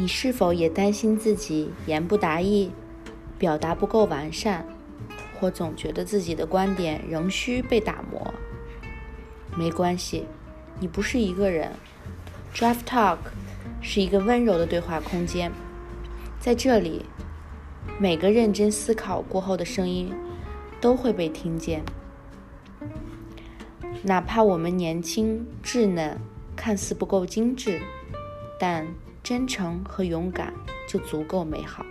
你是否也担心自己言不达意，表达不够完善，或总觉得自己的观点仍需被打磨？没关系，你不是一个人。Draft Talk 是一个温柔的对话空间，在这里，每个认真思考过后的声音都会被听见，哪怕我们年轻、稚嫩，看似不够精致，但真诚和勇敢就足够美好。